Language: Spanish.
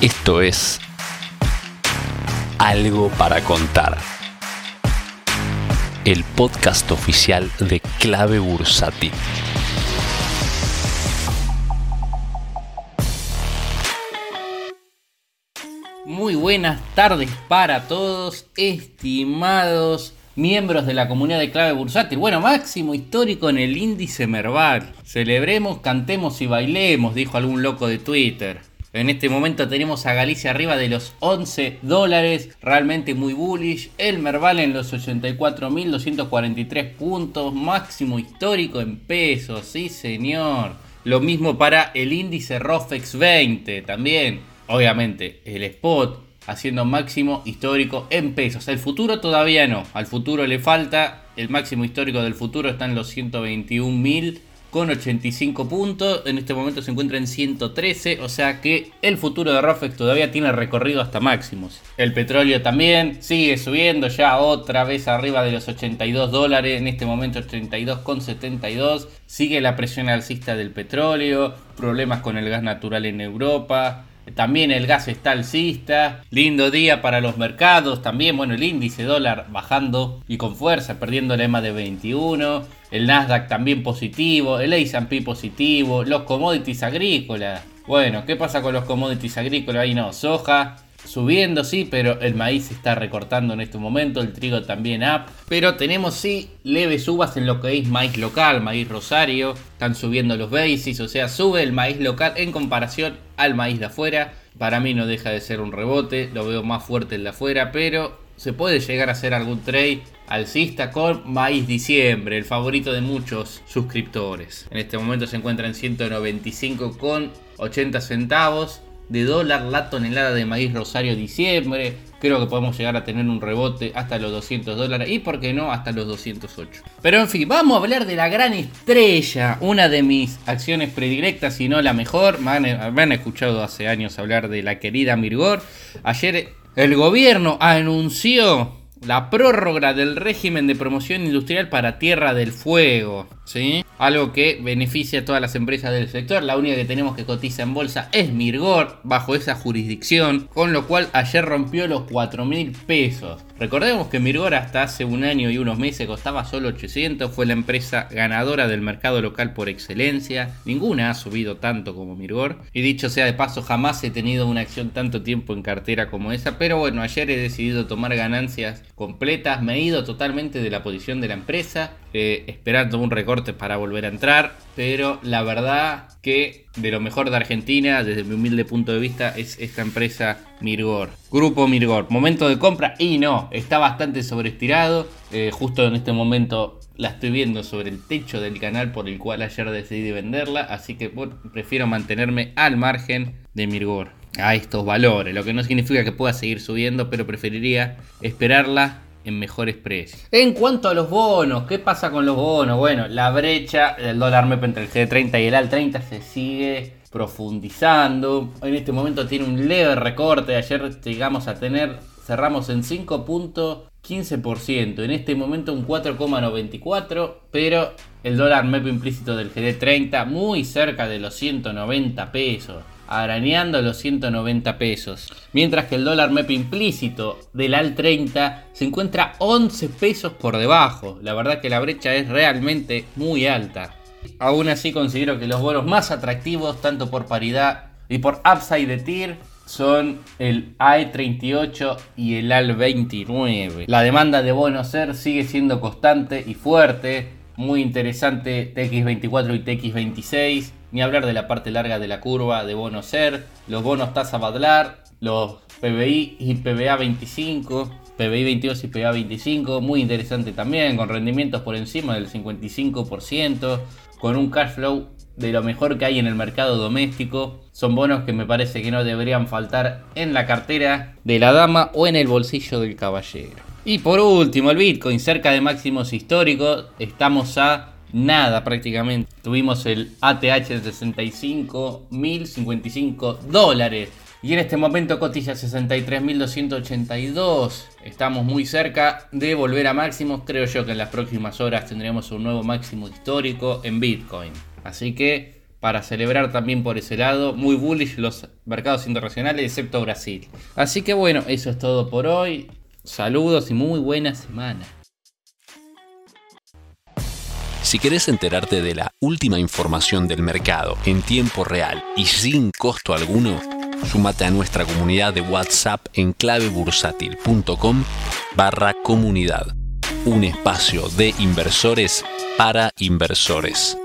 Esto es Algo para contar. El podcast oficial de Clave Bursati. Muy buenas tardes para todos, estimados miembros de la comunidad de clave bursátil. Bueno, máximo histórico en el índice Merval. Celebremos, cantemos y bailemos, dijo algún loco de Twitter. En este momento tenemos a Galicia arriba de los 11 dólares, realmente muy bullish. El Merval en los 84.243 puntos, máximo histórico en pesos, sí señor. Lo mismo para el índice ROFEX 20 también. Obviamente, el spot haciendo máximo histórico en pesos. El futuro todavía no. Al futuro le falta. El máximo histórico del futuro está en los 121.000 con 85 puntos. En este momento se encuentra en 113. O sea que el futuro de Rofex todavía tiene recorrido hasta máximos. El petróleo también sigue subiendo ya otra vez arriba de los 82 dólares. En este momento 32,72. Sigue la presión alcista del petróleo. Problemas con el gas natural en Europa. También el gas está alcista. Lindo día para los mercados. También, bueno, el índice dólar bajando y con fuerza, perdiendo el EMA de 21. El Nasdaq también positivo. El S&P positivo. Los commodities agrícolas. Bueno, ¿qué pasa con los commodities agrícolas? Ahí no, soja subiendo, sí, pero el maíz está recortando en este momento, el trigo también up. Pero tenemos sí leves subas en lo que es maíz local, maíz rosario, están subiendo los basis, o sea, sube el maíz local en comparación al maíz de afuera. Para mí no deja de ser un rebote, lo veo más fuerte el de afuera, pero se puede llegar a hacer algún trade alcista con maíz diciembre, el favorito de muchos suscriptores. En este momento se encuentra en 195 con 80 centavos de dólar la tonelada de maíz rosario diciembre. Creo que podemos llegar a tener un rebote hasta los 200 dólares y por qué no hasta los 208. Pero en fin, vamos a hablar de la gran estrella, una de mis acciones predilectas, si no la mejor. Me me han escuchado hace años hablar de la querida Mirgor. Ayer el gobierno anunció la prórroga del régimen de promoción industrial para Tierra del Fuego. Algo que beneficia a todas las empresas del sector. La única que tenemos que cotiza en bolsa es Mirgor, bajo esa jurisdicción, con lo cual ayer rompió los 4 mil pesos. Recordemos que Mirgor hasta hace un año y unos meses costaba solo 800, fue la empresa ganadora del mercado local por excelencia. Ninguna ha subido tanto como Mirgor. Y dicho sea de paso, jamás he tenido una acción tanto tiempo en cartera como esa. Pero bueno, ayer he decidido tomar ganancias completas. Me he ido totalmente de la posición de la empresa, eh, esperando un recorte para volver a entrar. Pero la verdad que de lo mejor de Argentina, desde mi humilde punto de vista, es esta empresa Mirgor. Grupo Mirgor. Momento de compra y no, está bastante sobreestirado. Eh, justo en este momento la estoy viendo sobre el techo del canal por el cual ayer decidí venderla. Así que prefiero mantenerme al margen de Mirgor. A estos valores, lo que no significa que pueda seguir subiendo, pero preferiría esperarla en mejores precios. En cuanto a los bonos, ¿qué pasa con los bonos? Bueno, la brecha del dólar MEP entre el G30 y el AL30 se sigue profundizando. En este momento tiene un leve recorte. Ayer llegamos a tener, cerramos en 5.15%. En este momento un 4,94%. Pero el dólar MEP implícito del GD30 muy cerca de los 190 pesos arañando los 190 pesos. Mientras que el dólar MEP implícito del AL 30 se encuentra 11 pesos por debajo. La verdad que la brecha es realmente muy alta. Aún así considero que los bonos más atractivos, tanto por paridad y por upside de tier, son el AE38 y el AL29. La demanda de bonos SER sigue siendo constante y fuerte. Muy interesante TX24 y TX26 ni hablar de la parte larga de la curva de bonos SER, los bonos tasa Badlar, los PBI y PBA 25, PBI 22 y PBA 25, muy interesante también, con rendimientos por encima del 55%, con un cash flow de lo mejor que hay en el mercado doméstico. Son bonos que me parece que no deberían faltar en la cartera de la dama o en el bolsillo del caballero. Y por último, el Bitcoin, cerca de máximos históricos, estamos a nada prácticamente. Tuvimos el ATH de 65.055 dólares. Y en este momento cotiza 63.282. Estamos muy cerca de volver a máximos. Creo yo que en las próximas horas tendremos un nuevo máximo histórico en Bitcoin. Así que para celebrar también por ese lado. Muy bullish los mercados internacionales, excepto Brasil. Así que bueno, eso es todo por hoy. Saludos y muy buena semana. Si querés enterarte de la última información del mercado en tiempo real y sin costo alguno, súmate a nuestra comunidad de WhatsApp en clavebursátil.com barra comunidad, un espacio de inversores para inversores.